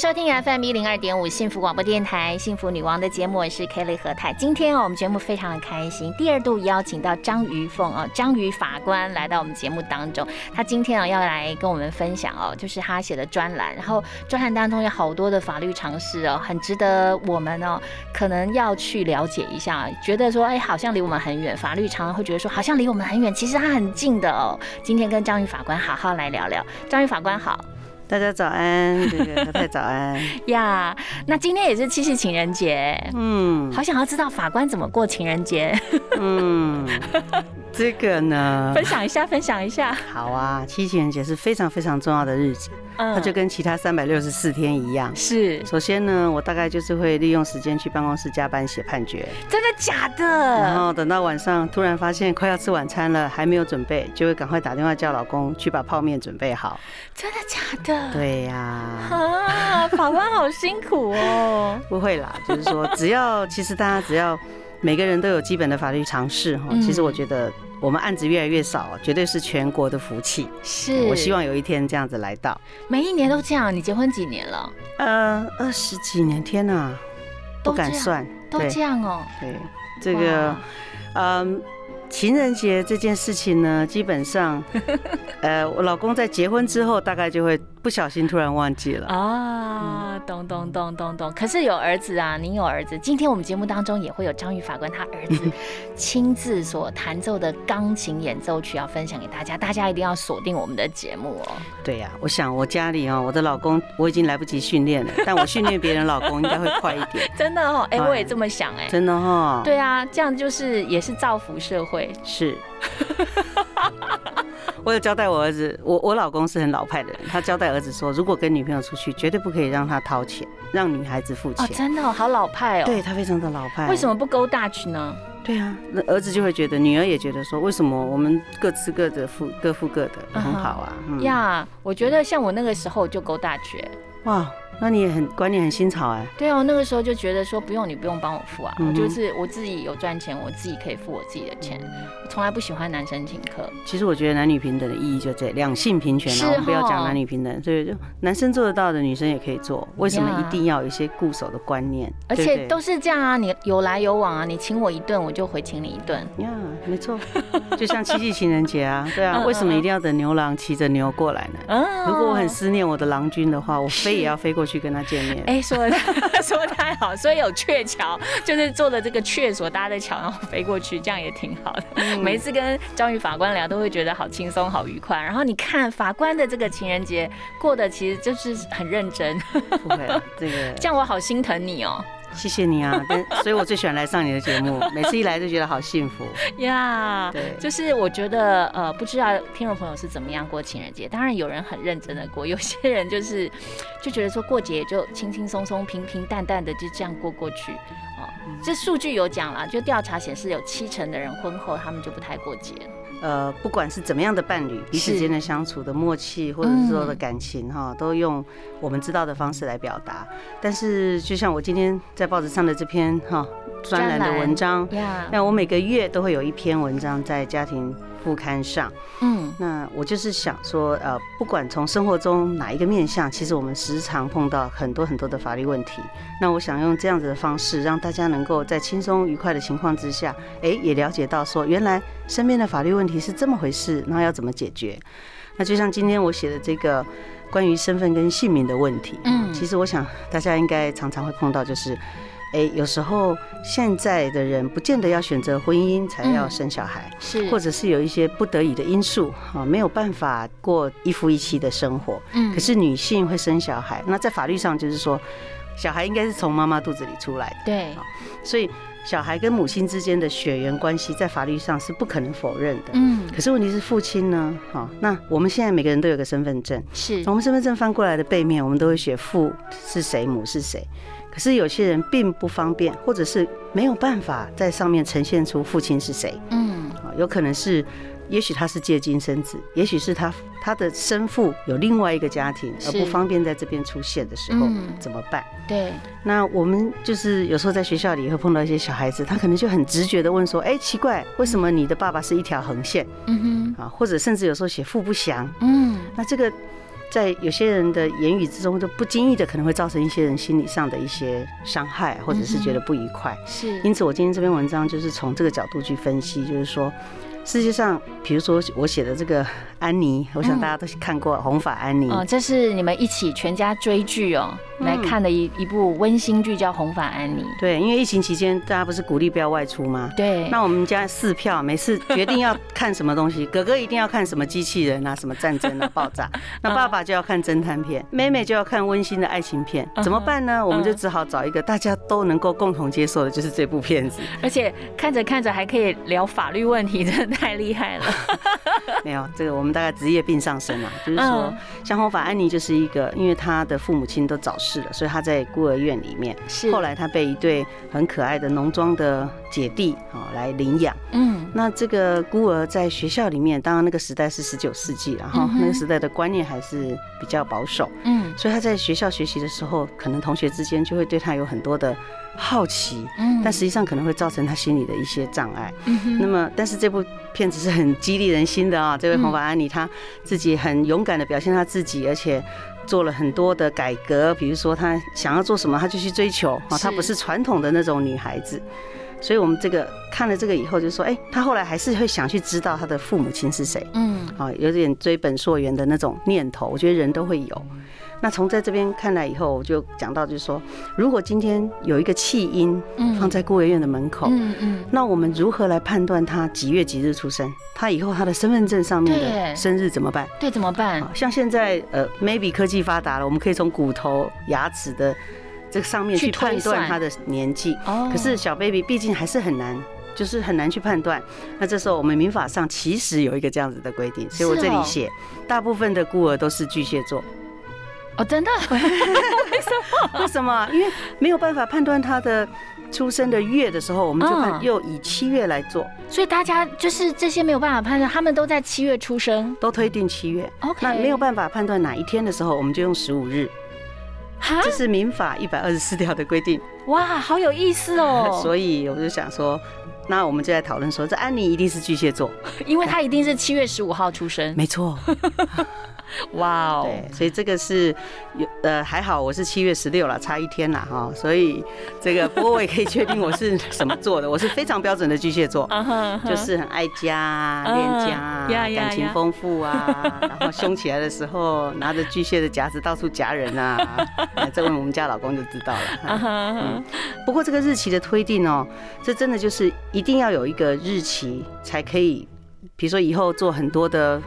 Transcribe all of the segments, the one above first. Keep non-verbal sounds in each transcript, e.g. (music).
收听 FM 一零二点五幸福广播电台幸福女王的节目，我是 Kelly 何太。今天哦，我们节目非常的开心，第二度邀请到张瑜凤哦，张瑜法官来到我们节目当中。他今天啊要来跟我们分享哦，就是他写的专栏，然后专栏当中有好多的法律常识哦，很值得我们哦可能要去了解一下。觉得说哎，好像离我们很远，法律常常会觉得说好像离我们很远，其实它很近的哦。今天跟张瑜法官好好来聊聊。张瑜法官好。大家早安，对对太太早安 (laughs) 呀。那今天也是七夕情人节，嗯，好想要知道法官怎么过情人节，嗯。这个呢，分享一下，分享一下。好啊，七情人节是非常非常重要的日子，它就跟其他三百六十四天一样。是，首先呢，我大概就是会利用时间去办公室加班写判决。真的假的？然后等到晚上，突然发现快要吃晚餐了，还没有准备，就会赶快打电话叫老公去把泡面准备好。真的假的？对呀。啊，法官好辛苦哦。(laughs) 不会啦，就是说，只要其实大家只要。每个人都有基本的法律常识哈，其实我觉得我们案子越来越少，绝对是全国的福气。是我希望有一天这样子来到，每一年都这样。你结婚几年了？呃，二十几年，天哪，不敢算，都这样哦。对，这个，嗯。情人节这件事情呢，基本上，(laughs) 呃，我老公在结婚之后，大概就会不小心突然忘记了啊。咚咚咚咚咚。可是有儿子啊，您有儿子。今天我们节目当中也会有张宇法官他儿子 (laughs) 亲自所弹奏的钢琴演奏曲要分享给大家，大家一定要锁定我们的节目哦。对呀，我想我家里哦，我的老公我已经来不及训练了，(laughs) 但我训练别人老公应该会快一点。真的哦，哎，我也这么想哎。真的哈。对啊，这样就是也是造福社会。是，(laughs) 我有交代我儿子，我我老公是很老派的人，他交代儿子说，如果跟女朋友出去，绝对不可以让他掏钱，让女孩子付钱。哦，真的好老派哦。对他非常的老派。为什么不勾大去呢？对啊，那儿子就会觉得，女儿也觉得说，为什么我们各吃各的，付各付各的，很好啊。呀，我觉得像我那个时候就勾大去。哇。那你也很观念很新潮哎，对哦，那个时候就觉得说不用你不用帮我付啊，我就是我自己有赚钱，我自己可以付我自己的钱，从来不喜欢男生请客。其实我觉得男女平等的意义就这两性平权啊，不要讲男女平等，所以就男生做得到的女生也可以做，为什么一定要有一些固守的观念？而且都是这样啊，你有来有往啊，你请我一顿，我就回请你一顿。呀，没错，就像七夕情人节啊，对啊，为什么一定要等牛郎骑着牛过来呢？如果我很思念我的郎君的话，我飞也要飞过去。去跟他见面，哎，说的 (laughs) 说的太好，所以有鹊桥，就是做的这个鹊所搭的桥，然后飞过去，这样也挺好的。每一次跟张宇法官聊，都会觉得好轻松、好愉快。然后你看法官的这个情人节过得其实就是很认真，不会，这个 (laughs) 这样我好心疼你哦。谢谢你啊，(laughs) 所以我最喜欢来上你的节目，(laughs) 每次一来就觉得好幸福呀。对，就是我觉得呃，不知道听众朋友是怎么样过情人节。当然有人很认真的过，有些人就是就觉得说过节就轻轻松松、平平淡淡的就这样过过去。哦，这数据有讲了，就调查显示有七成的人婚后他们就不太过节。呃，不管是怎么样的伴侣，彼此间的相处的默契，或者是说的感情，哈，都用我们知道的方式来表达。但是，就像我今天在报纸上的这篇哈专栏的文章，那我每个月都会有一篇文章在家庭。副刊上，嗯，那我就是想说，呃，不管从生活中哪一个面向，其实我们时常碰到很多很多的法律问题。那我想用这样子的方式，让大家能够在轻松愉快的情况之下，哎，也了解到说，原来身边的法律问题是这么回事，那要怎么解决？那就像今天我写的这个关于身份跟姓名的问题，嗯，其实我想大家应该常常会碰到，就是。哎，有时候现在的人不见得要选择婚姻才要生小孩，是，或者是有一些不得已的因素啊，没有办法过一夫一妻的生活。嗯，可是女性会生小孩，那在法律上就是说，小孩应该是从妈妈肚子里出来的。对，所以小孩跟母亲之间的血缘关系在法律上是不可能否认的。嗯，可是问题是父亲呢？哈，那我们现在每个人都有个身份证，是，我们身份证翻过来的背面，我们都会写父是谁，母是谁。可是有些人并不方便，或者是没有办法在上面呈现出父亲是谁。嗯，啊，有可能是，也许他是借精生子，也许是他他的生父有另外一个家庭，而不方便在这边出现的时候嗯怎么办？对，那我们就是有时候在学校里会碰到一些小孩子，他可能就很直觉的问说：“哎，奇怪，为什么你的爸爸是一条横线嗯哼啊？”或者甚至有时候写父不详，嗯，那这个在有些人的言语之中，就不经意的可能会造成一些人心理上的一些伤害，或者是觉得不愉快。是，因此，我今天这篇文章就是从这个角度去分析，就是说，世界上，比如说我写的这个安妮，我想大家都看过《红发安妮》哦，这是你们一起全家追剧哦来嗯看的一一部温馨剧，叫《红发安妮》。对，因为疫情期间大家不是鼓励不要外出吗？对，那我们家四票，每次决定要看什么东西，(laughs) 哥哥一定要看什么机器人啊，什么战争啊、爆炸，(laughs) 那爸爸就要看侦探片，妹妹就要看温馨的爱情片，怎么办呢？我们就只好找一个大家都能够共同接受的，就是这部片子。而且看着看着还可以聊法律问题，真的太厉害了。(laughs) (laughs) 没有这个，我们大概职业病上身了，(laughs) 就是说嗯，像红发安妮就是一个，因为她的父母亲都早逝了，所以她在孤儿院里面。是。后来她被一对很可爱的农庄的姐弟啊来领养。嗯，那这个孤儿在学校里面，当然那个时代是十九世纪，然后那个时代的观念还是比较保守，嗯。所以他在学校学习的时候，可能同学之间就会对他有很多的好奇，嗯但实际上可能会造成他心里的一些障碍。嗯那么，但是这部片子是很激励人心的啊！这位嗯红发安妮，她自己很勇敢的表现她自己，而且做了很多的改革，比如说她想要做什么，她就去追求啊，她不是传统的那种女孩子。所以我们这个看了这个以后，就说，哎，她后来还是会想去知道她的父母亲是谁嗯啊，有点追本溯源的那种念头，我觉得人都会有。那从在这边看来以后，我就讲到，就是说，如果今天有一个弃婴嗯放在孤儿院的门口，嗯嗯，那我们如何来判断他几月几日出生？他以后他的身份证上面的生日怎么办？对，怎么办啊？像现在呃，maybe 科技发达了，我们可以从骨头、牙齿的这个上面去去判断他的年纪。哦可是小 baby 毕竟还是很难。就是很难去判断，那这时候我们民法上其实有一个这样子的规定，所以我这里写，大部分的孤儿都是巨蟹座，哦，真的，(laughs) 为什么？为什么因为没有办法判断他的出生的月的时候，我们就又以七月来做，所以大家就是这些没有办法判断，他们都在七月出生。都推定七月。OK，那没有办法判断哪一天的时候，我们就用十五日，哈这是民法一百二十四条的规定。哇，好有意思哦。(laughs) 所以我就想说，那我们就在讨论说，这安妮一定是巨蟹座，(laughs) 因为她一定是七月十五号出生。没错。(laughs) 哇哦，对，所以这个是有呃还好，我是七月十六了，差一天啦哈。所以这个不过我也可以确定我是什么座的，我是非常标准的巨蟹座。(laughs) 就是很爱家恋家感情丰富啊，(laughs) 然后凶起来的时候拿着巨蟹的夹子到处夹人啊，哎这问我们家老公就知道嗯了。不过这个日期的推定哦，这真的就是一定要有一个日期才可以，比如说以后做很多的。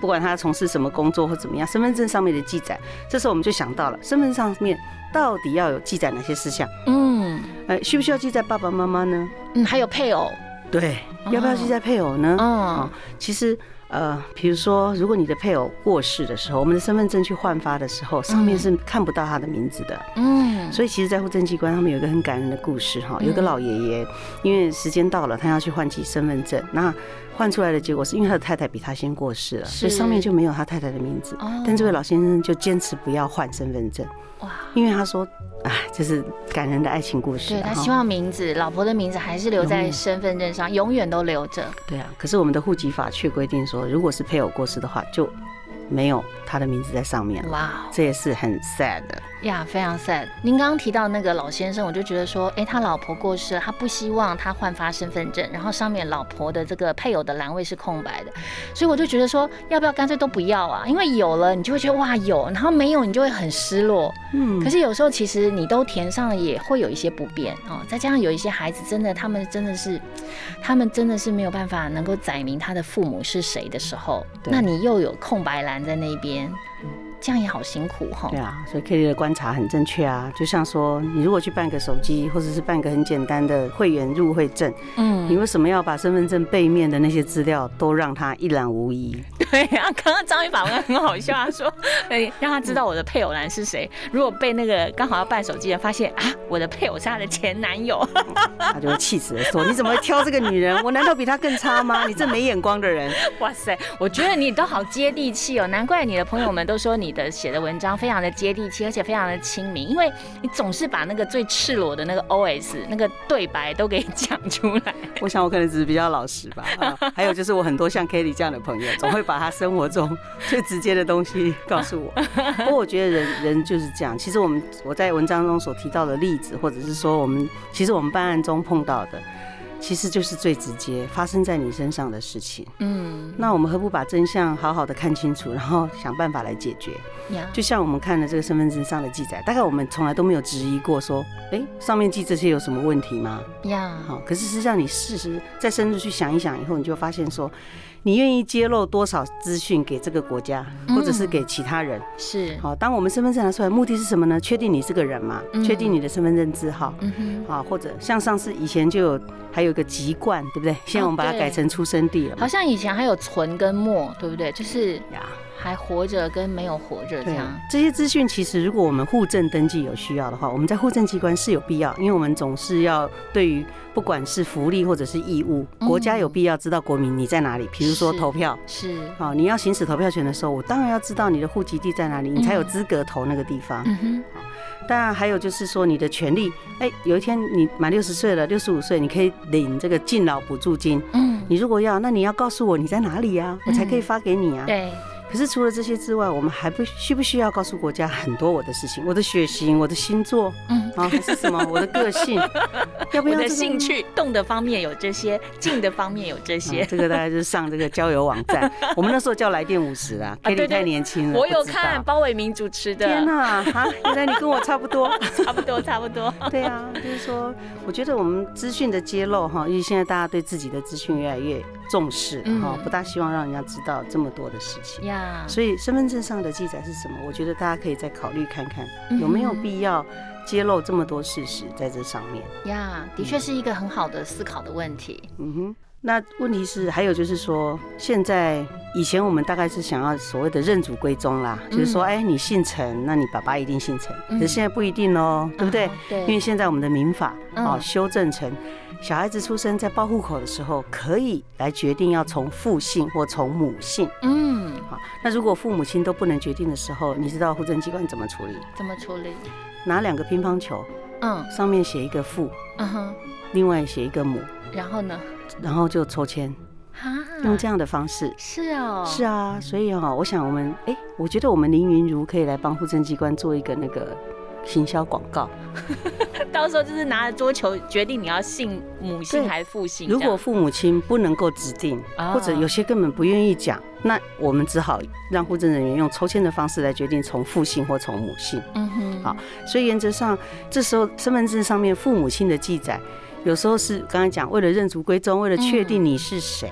不管他从事什么工作或怎么样，身份证上面的记载，这时候我们就想到了，身份证上面到底要有记载哪些事项？嗯呃，需不需要记载爸爸妈妈呢？嗯，还有配偶，对，要不要记载配偶呢？嗯其实，呃，比如说，如果你的配偶过世的时候，我们的身份证去换发的时候，上面是看不到他的名字的。嗯，所以，其实，在户政机关他们有一个很感人的故事哈，有一个老爷爷，因为时间到了，他要去换起身份证，那换出来的结果是因为他的太太比他先过世了，所以是上面就没有他太太的名字。哦。但这位老先生就坚持不要换身份证，哇，因为他说，哎，这是感人的爱情故事对他希望名字，老婆的名字还是留在身份证上，永远都留着。对啊，可是我们的户籍法却规定说，如果是配偶过世的话，就没有他的名字在上面了。哇哦这也是很 sad 的。呀，非常 sad。您刚刚提到那个老先生，我就觉得说，哎，他老婆过世了，他不希望他换发身份证，然后上面老婆的这个配偶的栏位是空白的，所以我就觉得说，要不要干脆都不要啊？因为有了，你就会觉得哇有，然后没有，你就会很失落。嗯可是有时候其实你都填上了，也会有一些不便哦。再加上有一些孩子真的，他们真的是，他们真的是没有办法能够载明他的父母是谁的时候，那你又有空白栏在那边，这样也好辛苦哈。对啊，所以 Kelly 的观察很正确啊。就像说，你如果去办个手机，或者是办个很简单的会员入会证，嗯你，为什么要把身份证背面的那些资料都让他一览无遗？对啊，(laughs) 刚刚张宇法官很好笑，他说，(laughs) 哎，让他知道我的配偶男是谁。如果被那个刚好要办手机的人发现啊，我的配偶是他的前男友，(laughs) 他就会气死了，说：“你怎么会挑这个女人？我难道比他更差吗？你这没眼光的人！”哇塞，我觉得你都好接地气哦，难怪你的朋友们都说你的写的文章非常的接地气，而且非常的亲民，因为你总是把那个最赤裸的那个 OS 那个对白都给讲出来。(laughs) 我想我可能只是比较老实吧。啊，还有就是我很多像 Kelly 这样的朋友，总会把他生活中最直接的东西告诉我。(laughs) 不过我觉得人人就是这样。其实我们我在文章中所提到的例子，或者是说我们其实我们办案中碰到的，其实就是最直接发生在你身上的事情。嗯，那我们何不把真相好好的看清楚，然后想办法来解决？呀，就像我们看了这个身份证上的记载，大概我们从来都没有质疑过说，哎，上面记这些有什么问题吗？呀，好，可是实际上你事实再深入去想一想以后，你就发现说，你愿意揭露多少资讯给这个国家，或者是给其他人？是，好，当我们身份证拿出来，目的是什么呢？确定你是个人嘛，嗯确定你的身份证字号。嗯哼，啊，或者像上次以前就有还有一个籍贯，对不对？现在我们把它改成出生地了嘛。好像以前还有存跟没，对不对？就是呀，还活着跟没有活着这样这些资讯其实如果我们户政登记有需要的话，我们在户政机关是有必要，因为我们总是要对于不管是福利或者是义务，嗯国家有必要知道国民你在哪里。比如说投票，是，好，你要行使投票权的时候，我当然要知道你的户籍地在哪里，你才有资格投那个地方。嗯哼，当然还有就是说你的权利，哎，有一天你满六十岁了，六十五岁，你可以领这个敬老补助金。嗯，你如果要，那你要告诉我你在哪里呀、我才可以发给你啊。对，可是除了这些之外，我们还不需不需要告诉国家很多我的事情，我的血型、我的星座嗯。啊，还是什么 (laughs) 我的个性，(laughs) 要不要这个兴趣动的方面有这些，静的方面有这啊些。这个大概就是上这个交友网站，(laughs) 我们那时候叫来电五十啊对太年轻了，我有看包伟明主持的，天哪，哈，原来你跟我差不多。差不多差不多。对啊，就是说，我觉得我们资讯的揭露哈，因为现在大家对自己的资讯越来越重视哈，嗯不大希望让人家知道这么多的事情。呀，所以身份证上的记载是什么？我觉得大家可以再考虑看看，嗯有没有必要揭露这么多事实在这上面。呀，的确是一个很好的思考的问题。嗯哼。那问题是，还有就是说，现在以前我们大概是想要所谓的认祖归宗啦，就是说，哎，你姓陈，那你爸爸一定姓陈。嗯可是现在不一定哦，对不对嗯？对，因为现在我们的民法嗯哦修正成，小孩子出生在报户口的时候，可以来决定要从父姓或从母姓。嗯，好，那如果父母亲都不能决定的时候，你知道户政机关怎么处理？怎么处理？拿两个乒乓球，嗯上面写一个父，嗯哼，另外写一个母，然后呢？然后就抽签，哈，用这样的方式。是哦，是啊，所以哈、我想我们，哎、我觉得我们林云如可以来帮户政机关做一个那个行销广告。(laughs) 到时候就是拿着桌球决定你要姓母姓还是父姓。如果父母亲不能够指定，啊或者有些根本不愿意讲，那我们只好让户政人员用抽签的方式来决定从父姓或从母姓。嗯哼，好所以原则上，这时候身份证上面父母亲的记载，有时候是刚才讲，为了认祖归宗，为了确定你是谁，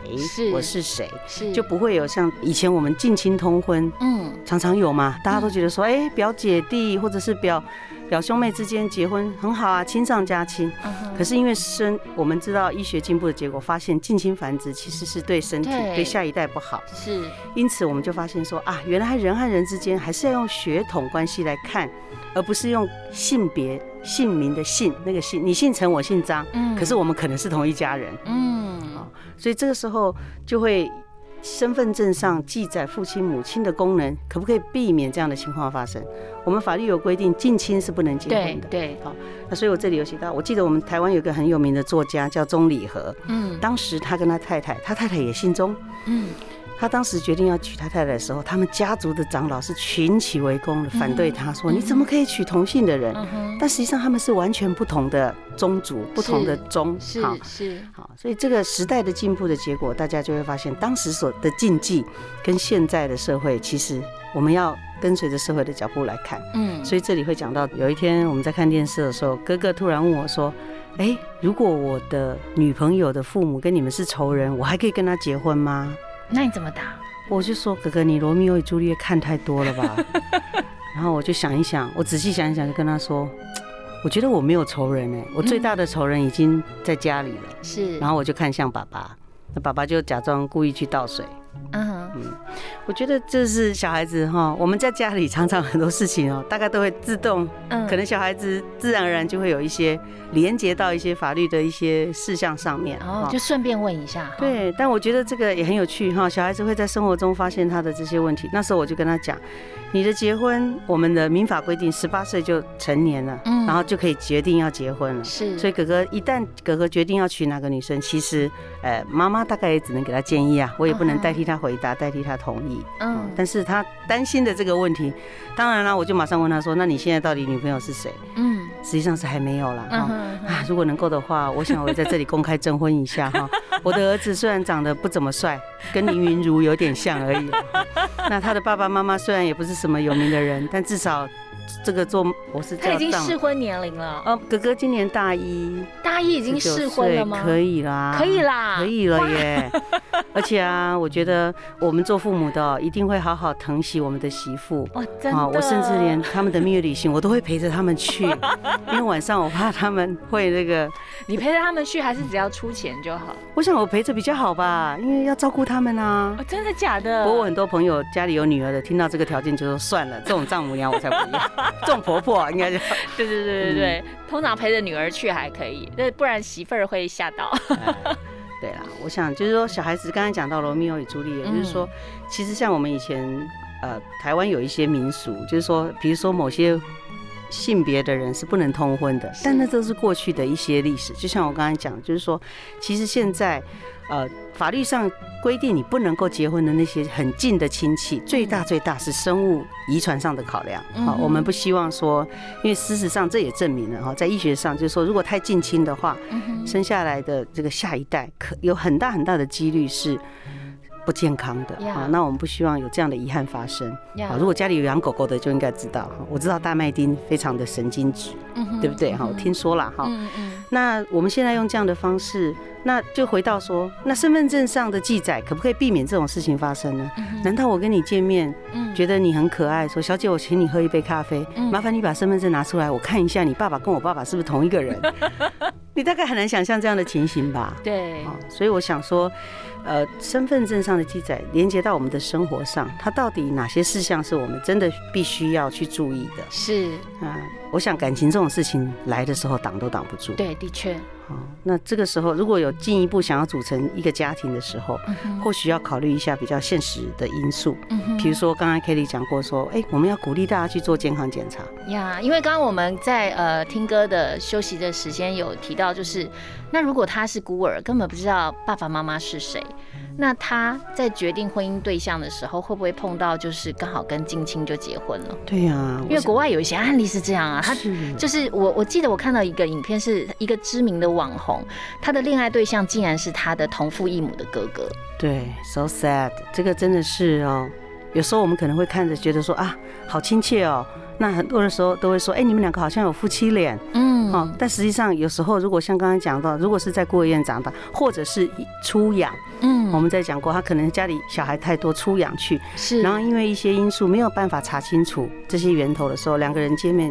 我是谁，是。就不会有像以前我们近亲通婚，嗯。常常有嘛，大家都觉得说，哎、表姐弟或者是表表兄妹之间结婚很好啊，亲上加亲。嗯可是因为生，我们知道医学进步的结果，发现近亲繁殖其实是对身体、对。对下一代不好。是。因此，我们就发现说啊，原来人和人之间还是要用血统关系来看，而不是用性别、姓名的姓那个姓。你姓陈，我姓张，嗯可是我们可能是同一家人，嗯所以这个时候就会身份证上记载父亲、母亲的功能，可不可以避免这样的情况发生？我们法律有规定，近亲是不能结对婚的。对好那所以我这里有写到，我记得我们台湾有一个很有名的作家叫钟理和，嗯当时他跟他太太，他太太也姓钟。嗯他当时决定要娶他太太的时候，他们家族的长老是群起围攻的，反对他说：“嗯你怎么可以娶同性的人嗯哼？”但实际上他们是完全不同的宗族，不同的宗。是好是好，所以这个时代的进步的结果，大家就会发现，当时所的禁忌跟现在的社会，其实我们要跟随着社会的脚步来看。嗯所以这里会讲到，有一天我们在看电视的时候，哥哥突然问我说：“哎，如果我的女朋友的父母跟你们是仇人，我还可以跟他结婚吗？”那你怎么答？我就说哥哥，你罗密欧与朱丽叶看太多了吧？(laughs) 然后我就想一想，我仔细想一想，就跟他说，(tsk) 我觉得我没有仇人哎，我最大的仇人已经在家里了。是，然后我就看向爸爸，那爸爸就假装故意去倒水。嗯嗯，我觉得就是小孩子哈，我们在家里常常很多事情哦，大概都会自动，嗯，可能小孩子自然而然就会有一些连接到一些法律的一些事项上面，哦，就顺便问一下。对，但我觉得这个也很有趣哈，小孩子会在生活中发现他的这些问题。那时候我就跟他讲。你的结婚，我们的民法规定十八岁就成年了，嗯，然后就可以决定要结婚了。是，所以哥哥一旦哥哥决定要娶哪个女生，其实，呃，妈妈大概也只能给他建议啊，我也不能代替他回答，代替他同意。嗯，但是他担心的这个问题，当然了，我就马上问他说：“那你现在到底女朋友是谁？”嗯，实际上是还没有了。啊，如果能够的话，我想我在这里公开征婚一下哈。(laughs) 我的儿子虽然长得不怎么帅，跟林云如有点像而已。那他的爸爸妈妈虽然也不是什么有名的人，但至少。这个做我是他已经适婚年龄了哦，哥哥今年大一，大一已经适婚了吗？可以啦，可以啦，可以了耶！(laughs) 而且啊，我觉得我们做父母的一定会好好疼惜我们的媳妇。哦，真的！我甚至连他们的蜜月旅行，我都会陪着他们去，(laughs) 因为晚上我怕他们会那个。你陪着他们去，还是只要出钱就好？我想我陪着比较好吧，因为要照顾他们啊。真的假的？不过我很多朋友家里有女儿的，听到这个条件就说算了，这种丈母娘我才不要。(laughs) 这种婆婆应该就。(laughs) 对对对对对，通常陪着女儿去还可以，那不然媳妇儿会吓到。对啦，我想就是说，小孩子刚才讲到罗密欧与朱丽叶，就是说，其实像我们以前呃台湾有一些民俗，就是说，比如说某些性别的人是不能通婚的，但那都是过去的一些历史。就像我刚才讲，就是说，其实现在呃。法律上规定你不能够结婚的那些很近的亲戚，最大最大是生物遗传上的考量。好，我们不希望说，因为事实上这也证明了哈，在医学上就是说，如果太近亲的话，生下来的这个下一代可有很大很大的几率是。不健康的啊，那我们不希望有这样的遗憾发生啊。如果家里有养狗狗的，就应该知道哈。我知道大麦丁非常的神经质，对不对哈？我听说了哈。那我们现在用这样的方式，那就回到说，那身份证上的记载可不可以避免这种事情发生呢？难道我跟你见面，觉得你很可爱，说小姐我请你喝一杯咖啡，麻烦你把身份证拿出来，我看一下你爸爸跟我爸爸是不是同一个人？(laughs) 你大概很难想象这样的情形吧？对，所以我想说。呃，身份证上的记载连接到我们的生活上，它到底哪些事项是我们真的必须要去注意的？是啊，我想感情这种事情来的时候挡都挡不住。对，的确。好，那这个时候如果有进一步想要组成一个家庭的时候，或许要考虑一下比较现实的因素。嗯比如说刚刚 Kelly 讲过说，哎，我们要鼓励大家去做健康检查。呀，因为刚刚我们在呃听歌的休息的时间有提到，就是那如果他是孤儿，根本不知道爸爸妈妈是谁。那他在决定婚姻对象的时候，会不会碰到就是刚好跟近亲就结婚了？对呀，因为国外有一些案例是这样啊。他就是我我记得我看到一个影片，是一个知名的网红，他的恋爱对象竟然是他的同父异母的哥哥。对，so sad，这个真的是哦。有时候我们可能会看着觉得说啊，好亲切哦。那很多的时候都会说，哎，你们两个好像有夫妻脸，嗯，哦。但实际上有时候，如果像刚刚讲到，如果是在孤儿院长大，或者是出养，嗯，我们在讲过，他可能家里小孩太多出养去，是。然后因为一些因素没有办法查清楚这些源头的时候，两个人见面。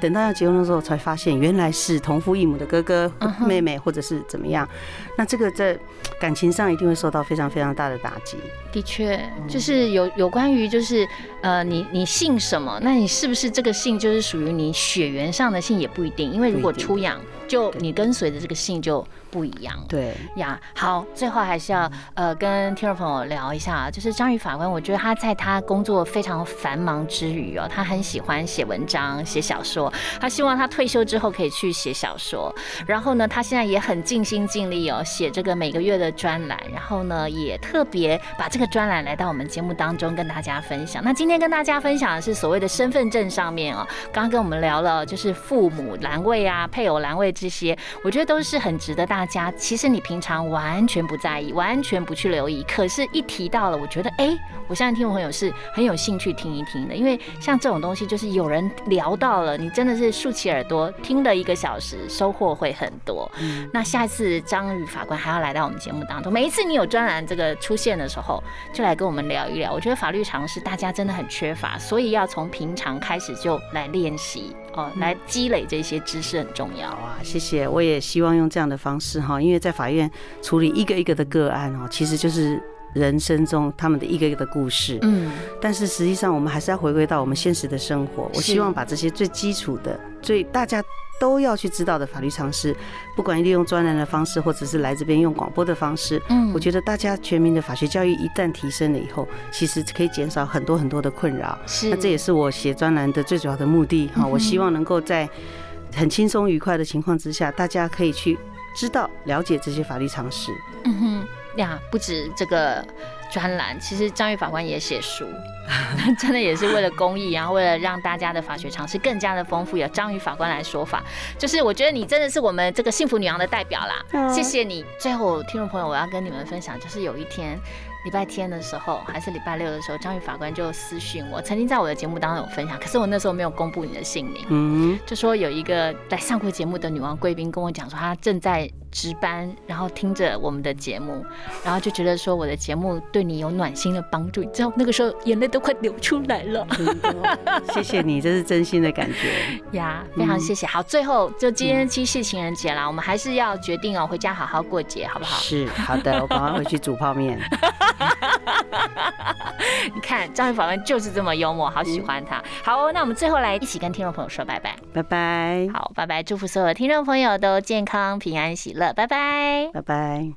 等到要结婚的时候，才发现原来是同父异母的哥哥、妹妹，或者是怎么样。那这个在感情上一定会受到非常非常大的打击。的确，就是有有关于就是呃，你你姓什么？那你是不是这个姓就是属于你血缘上的姓也不一定，因为如果出养，就你跟随的这个姓就。不一样，对呀。好，最后还是要呃跟听众朋友聊一下，就是张宇法官，我觉得他在他工作非常繁忙之余哦，他很喜欢写文章、写小说。他希望他退休之后可以去写小说。然后呢，他现在也很尽心尽力哦，写这个每个月的专栏。然后呢，也特别把这个专栏来到我们节目当中跟大家分享。那今天跟大家分享的是所谓的身份证上面哦，刚刚跟我们聊了就是父母栏位啊、配偶栏位这些，我觉得都是很值得大。家，其实你平常完全不在意，完全不去留意，可是，一提到了，我觉得，哎，我相信听众朋友是很有兴趣听一听的，因为像这种东西，就是有人聊到了，你真的是竖起耳朵听了一个小时，收获会很多。那下一次张宇法官还要来到我们节目当中，每一次你有专栏这个出现的时候，就来跟我们聊一聊。我觉得法律常识大家真的很缺乏，所以要从平常开始就来练习。哦，来积累这些知识很重要啊！谢谢，我也希望用这样的方式哈，因为在法院处理一个一个的个案哦，其实就是人生中他们的一个一个的故事。嗯，但是实际上我们还是要回归到我们现实的生活。我希望把这些最基础的、最大家。都要去知道的法律常识，不管利用专栏的方式，或者是来这边用广播的方式，嗯，我觉得大家全民的法学教育一旦提升了以后，其实可以减少很多很多的困扰。是，那这也是我写专栏的最主要的目的哈。我希望能够在很轻松愉快的情况之下，大家可以去知道了解这些法律常识。嗯哼，呀，不止这个。专栏其实张玉法官也写书，(laughs) 真的也是为了公益，然后为了让大家的法学常识更加的丰富，由张玉法官来说法。就是我觉得你真的是我们这个幸福女王的代表啦，谢谢你。最后，听众朋友，我要跟你们分享，就是有一天。礼拜天的时候，还是礼拜六的时候，张宇法官就私讯我，曾经在我的节目当中有分享，可是我那时候没有公布你的姓名，嗯，就说有一个来上过节目的女王贵宾跟我讲说，她正在值班，然后听着我们的节目，然后就觉得说我的节目对你有暖心的帮助，你知道那个时候眼泪都快流出来了，谢谢你，这是真心的感觉呀，非常谢谢。好，最后就今天七夕情人节啦，我们还是要决定哦，回家好好过节，好不好？是，好的，我赶快回去煮泡面。(laughs) (laughs) 你看张宇法官就是这么幽默，好喜欢他。好，那我们最后来一起跟听众朋友说拜拜，拜拜。好，拜拜，祝福所有的听众朋友都健康、平安、喜乐，拜拜，拜拜。